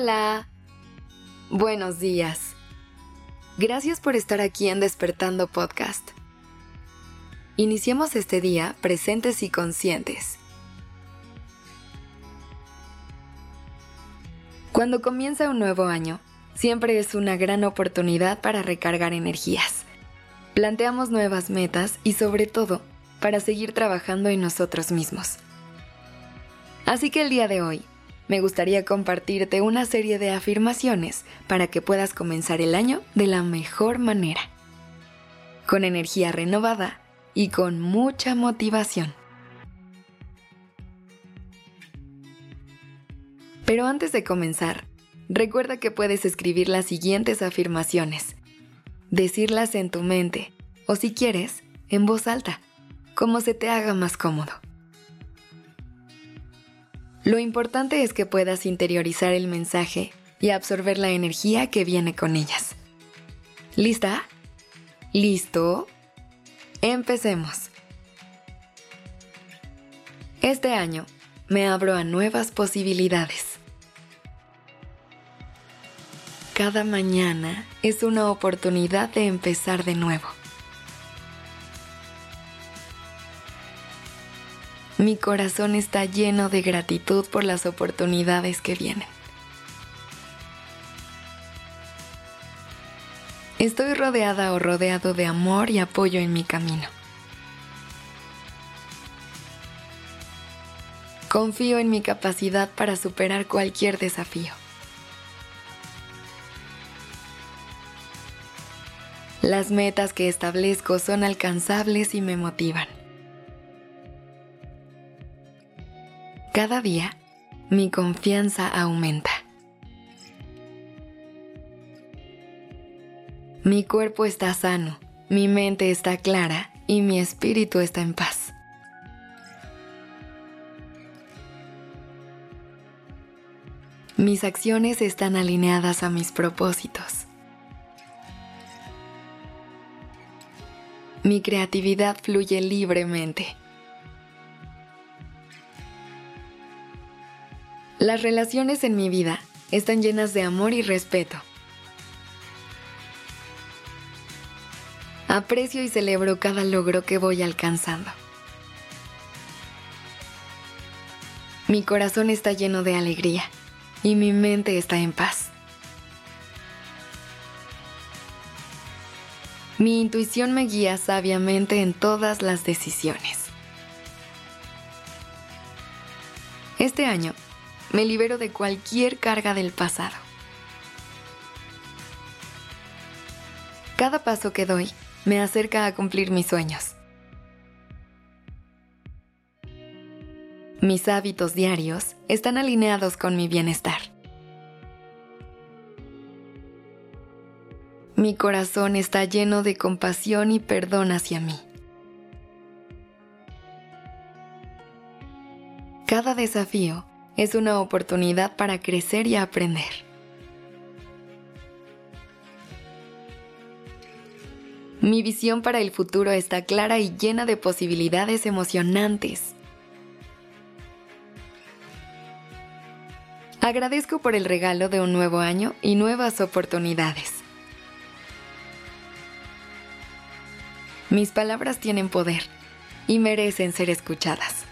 Hola. Buenos días. Gracias por estar aquí en Despertando Podcast. Iniciemos este día presentes y conscientes. Cuando comienza un nuevo año, siempre es una gran oportunidad para recargar energías. Planteamos nuevas metas y sobre todo, para seguir trabajando en nosotros mismos. Así que el día de hoy, me gustaría compartirte una serie de afirmaciones para que puedas comenzar el año de la mejor manera, con energía renovada y con mucha motivación. Pero antes de comenzar, recuerda que puedes escribir las siguientes afirmaciones, decirlas en tu mente o si quieres, en voz alta, como se te haga más cómodo. Lo importante es que puedas interiorizar el mensaje y absorber la energía que viene con ellas. ¿Lista? ¿Listo? Empecemos. Este año me abro a nuevas posibilidades. Cada mañana es una oportunidad de empezar de nuevo. Mi corazón está lleno de gratitud por las oportunidades que vienen. Estoy rodeada o rodeado de amor y apoyo en mi camino. Confío en mi capacidad para superar cualquier desafío. Las metas que establezco son alcanzables y me motivan. Cada día, mi confianza aumenta. Mi cuerpo está sano, mi mente está clara y mi espíritu está en paz. Mis acciones están alineadas a mis propósitos. Mi creatividad fluye libremente. Las relaciones en mi vida están llenas de amor y respeto. Aprecio y celebro cada logro que voy alcanzando. Mi corazón está lleno de alegría y mi mente está en paz. Mi intuición me guía sabiamente en todas las decisiones. Este año me libero de cualquier carga del pasado. Cada paso que doy me acerca a cumplir mis sueños. Mis hábitos diarios están alineados con mi bienestar. Mi corazón está lleno de compasión y perdón hacia mí. Cada desafío es una oportunidad para crecer y aprender. Mi visión para el futuro está clara y llena de posibilidades emocionantes. Agradezco por el regalo de un nuevo año y nuevas oportunidades. Mis palabras tienen poder y merecen ser escuchadas.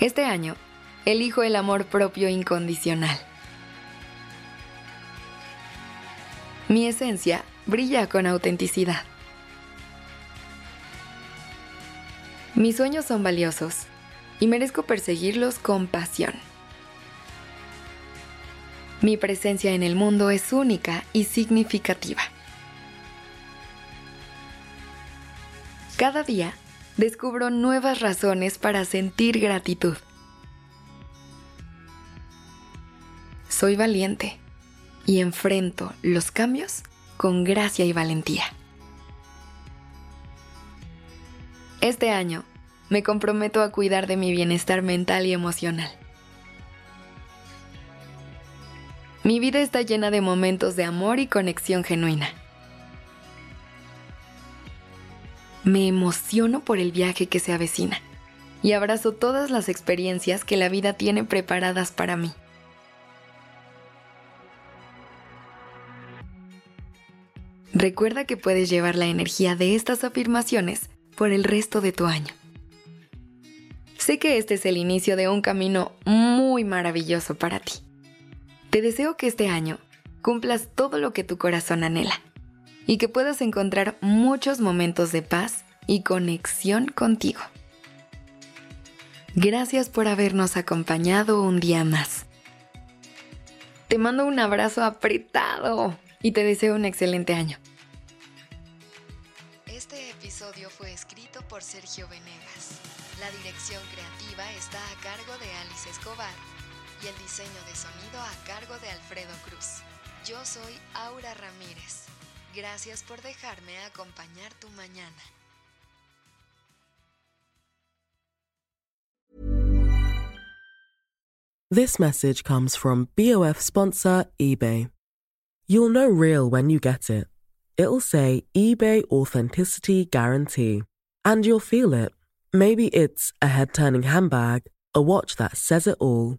Este año, elijo el amor propio incondicional. Mi esencia brilla con autenticidad. Mis sueños son valiosos y merezco perseguirlos con pasión. Mi presencia en el mundo es única y significativa. Cada día descubro nuevas razones para sentir gratitud. Soy valiente y enfrento los cambios con gracia y valentía. Este año me comprometo a cuidar de mi bienestar mental y emocional. Mi vida está llena de momentos de amor y conexión genuina. Me emociono por el viaje que se avecina y abrazo todas las experiencias que la vida tiene preparadas para mí. Recuerda que puedes llevar la energía de estas afirmaciones por el resto de tu año. Sé que este es el inicio de un camino muy maravilloso para ti. Te deseo que este año cumplas todo lo que tu corazón anhela y que puedas encontrar muchos momentos de paz y conexión contigo. Gracias por habernos acompañado un día más. Te mando un abrazo apretado y te deseo un excelente año. Este episodio fue escrito por Sergio Venegas. La dirección creativa está a cargo de Alice Escobar y el diseño de sonido a cargo de Alfredo Cruz. Yo soy Aura Ramírez. Gracias por dejarme acompañar tu mañana. This message comes from BOF sponsor eBay. You'll know real when you get it. It'll say eBay Authenticity Guarantee. And you'll feel it. Maybe it's a head turning handbag, a watch that says it all,